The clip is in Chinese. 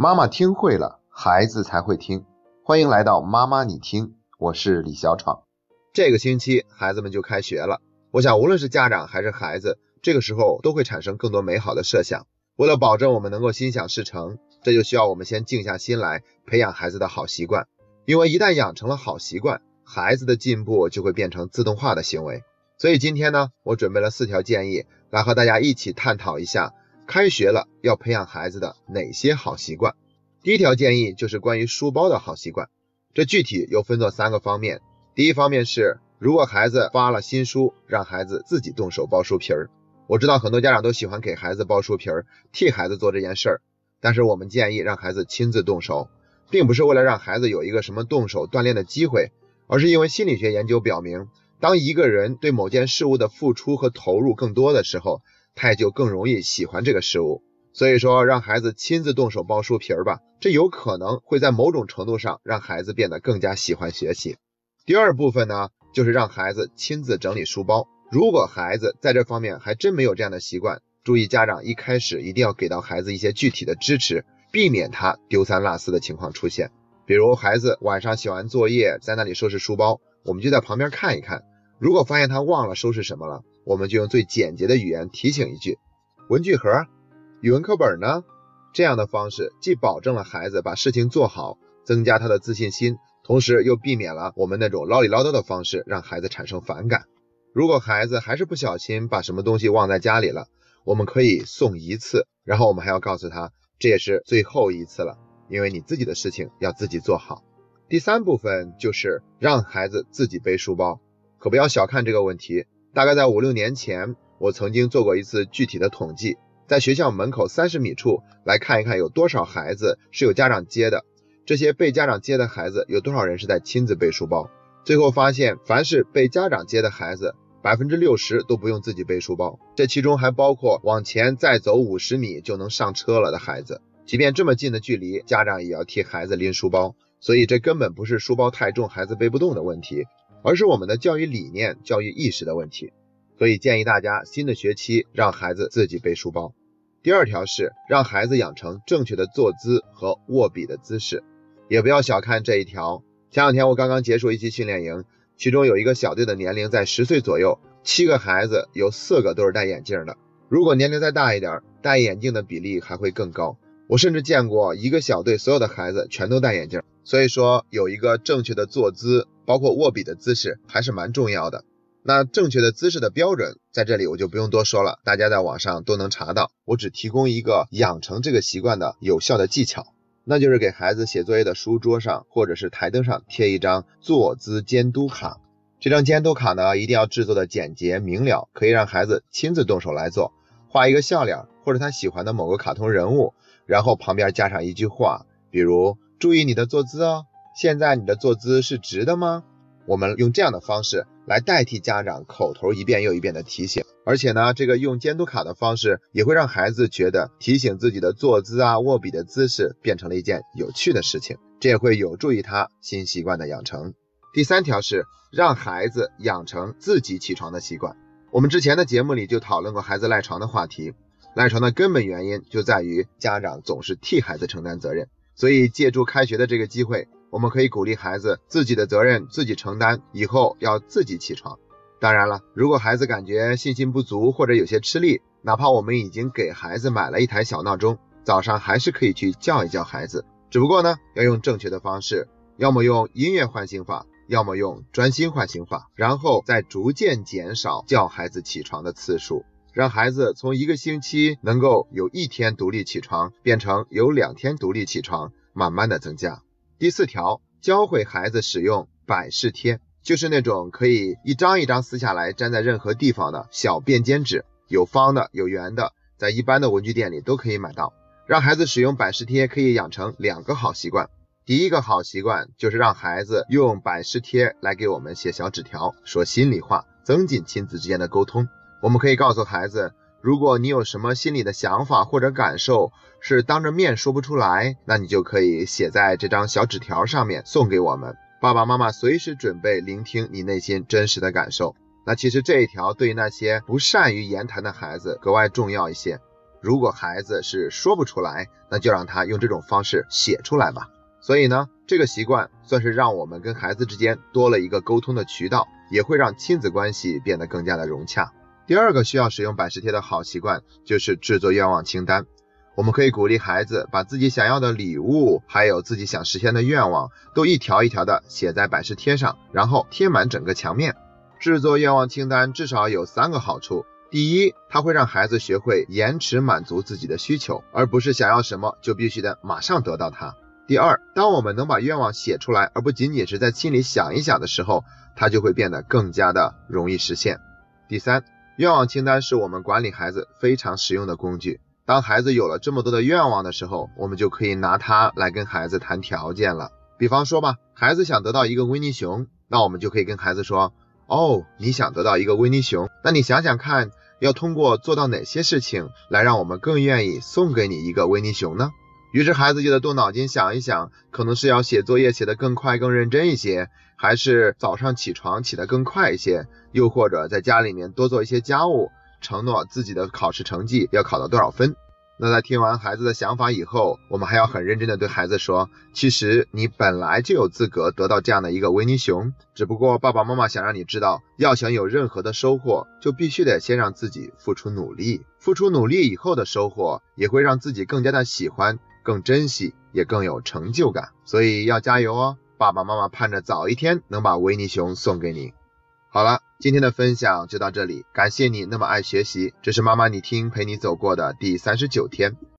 妈妈听会了，孩子才会听。欢迎来到妈妈你听，我是李小闯。这个星期孩子们就开学了，我想无论是家长还是孩子，这个时候都会产生更多美好的设想。为了保证我们能够心想事成，这就需要我们先静下心来培养孩子的好习惯。因为一旦养成了好习惯，孩子的进步就会变成自动化的行为。所以今天呢，我准备了四条建议，来和大家一起探讨一下。开学了，要培养孩子的哪些好习惯？第一条建议就是关于书包的好习惯。这具体又分作三个方面。第一方面是，如果孩子发了新书，让孩子自己动手包书皮儿。我知道很多家长都喜欢给孩子包书皮儿，替孩子做这件事儿。但是我们建议让孩子亲自动手，并不是为了让孩子有一个什么动手锻炼的机会，而是因为心理学研究表明，当一个人对某件事物的付出和投入更多的时候，他也就更容易喜欢这个事物，所以说让孩子亲自动手剥书皮儿吧，这有可能会在某种程度上让孩子变得更加喜欢学习。第二部分呢，就是让孩子亲自整理书包。如果孩子在这方面还真没有这样的习惯，注意家长一开始一定要给到孩子一些具体的支持，避免他丢三落四的情况出现。比如孩子晚上写完作业在那里收拾书包，我们就在旁边看一看，如果发现他忘了收拾什么了。我们就用最简洁的语言提醒一句：“文具盒、语文课本呢？”这样的方式既保证了孩子把事情做好，增加他的自信心，同时又避免了我们那种唠里唠叨的方式让孩子产生反感。如果孩子还是不小心把什么东西忘在家里了，我们可以送一次，然后我们还要告诉他，这也是最后一次了，因为你自己的事情要自己做好。第三部分就是让孩子自己背书包，可不要小看这个问题。大概在五六年前，我曾经做过一次具体的统计，在学校门口三十米处来看一看有多少孩子是有家长接的，这些被家长接的孩子有多少人是在亲自背书包。最后发现，凡是被家长接的孩子，百分之六十都不用自己背书包，这其中还包括往前再走五十米就能上车了的孩子。即便这么近的距离，家长也要替孩子拎书包，所以这根本不是书包太重孩子背不动的问题。而是我们的教育理念、教育意识的问题，所以建议大家新的学期让孩子自己背书包。第二条是让孩子养成正确的坐姿和握笔的姿势，也不要小看这一条。前两天我刚刚结束一期训练营，其中有一个小队的年龄在十岁左右，七个孩子有四个都是戴眼镜的。如果年龄再大一点，戴眼镜的比例还会更高。我甚至见过一个小队所有的孩子全都戴眼镜。所以说有一个正确的坐姿。包括握笔的姿势还是蛮重要的。那正确的姿势的标准在这里我就不用多说了，大家在网上都能查到。我只提供一个养成这个习惯的有效的技巧，那就是给孩子写作业的书桌上或者是台灯上贴一张坐姿监督卡。这张监督卡呢一定要制作的简洁明了，可以让孩子亲自动手来做。画一个笑脸或者他喜欢的某个卡通人物，然后旁边加上一句话，比如注意你的坐姿哦。现在你的坐姿是直的吗？我们用这样的方式来代替家长口头一遍又一遍的提醒，而且呢，这个用监督卡的方式也会让孩子觉得提醒自己的坐姿啊、握笔的姿势变成了一件有趣的事情，这也会有助于他新习惯的养成。第三条是让孩子养成自己起床的习惯。我们之前的节目里就讨论过孩子赖床的话题，赖床的根本原因就在于家长总是替孩子承担责任，所以借助开学的这个机会。我们可以鼓励孩子自己的责任自己承担，以后要自己起床。当然了，如果孩子感觉信心不足或者有些吃力，哪怕我们已经给孩子买了一台小闹钟，早上还是可以去叫一叫孩子。只不过呢，要用正确的方式，要么用音乐唤醒法，要么用专心唤醒法，然后再逐渐减少叫孩子起床的次数，让孩子从一个星期能够有一天独立起床，变成有两天独立起床，慢慢的增加。第四条，教会孩子使用百事贴，就是那种可以一张一张撕下来粘在任何地方的小便笺纸，有方的，有圆的，在一般的文具店里都可以买到。让孩子使用百事贴，可以养成两个好习惯。第一个好习惯就是让孩子用百事贴来给我们写小纸条，说心里话，增进亲子之间的沟通。我们可以告诉孩子。如果你有什么心里的想法或者感受是当着面说不出来，那你就可以写在这张小纸条上面送给我们。爸爸妈妈随时准备聆听你内心真实的感受。那其实这一条对于那些不善于言谈的孩子格外重要一些。如果孩子是说不出来，那就让他用这种方式写出来吧。所以呢，这个习惯算是让我们跟孩子之间多了一个沟通的渠道，也会让亲子关系变得更加的融洽。第二个需要使用百事贴的好习惯就是制作愿望清单。我们可以鼓励孩子把自己想要的礼物，还有自己想实现的愿望，都一条一条的写在百事贴上，然后贴满整个墙面。制作愿望清单至少有三个好处。第一，它会让孩子学会延迟满足自己的需求，而不是想要什么就必须得马上得到它。第二，当我们能把愿望写出来，而不仅仅是在心里想一想的时候，它就会变得更加的容易实现。第三，愿望清单是我们管理孩子非常实用的工具。当孩子有了这么多的愿望的时候，我们就可以拿它来跟孩子谈条件了。比方说吧，孩子想得到一个维尼熊，那我们就可以跟孩子说。哦，你想得到一个维尼熊，那你想想看，要通过做到哪些事情来让我们更愿意送给你一个维尼熊呢？于是孩子就得动脑筋想一想，可能是要写作业写得更快更认真一些，还是早上起床起得更快一些，又或者在家里面多做一些家务，承诺自己的考试成绩要考到多少分。那在听完孩子的想法以后，我们还要很认真的对孩子说，其实你本来就有资格得到这样的一个维尼熊，只不过爸爸妈妈想让你知道，要想有任何的收获，就必须得先让自己付出努力，付出努力以后的收获，也会让自己更加的喜欢，更珍惜，也更有成就感。所以要加油哦，爸爸妈妈盼着早一天能把维尼熊送给你。好了，今天的分享就到这里，感谢你那么爱学习，这是妈妈你听陪你走过的第三十九天。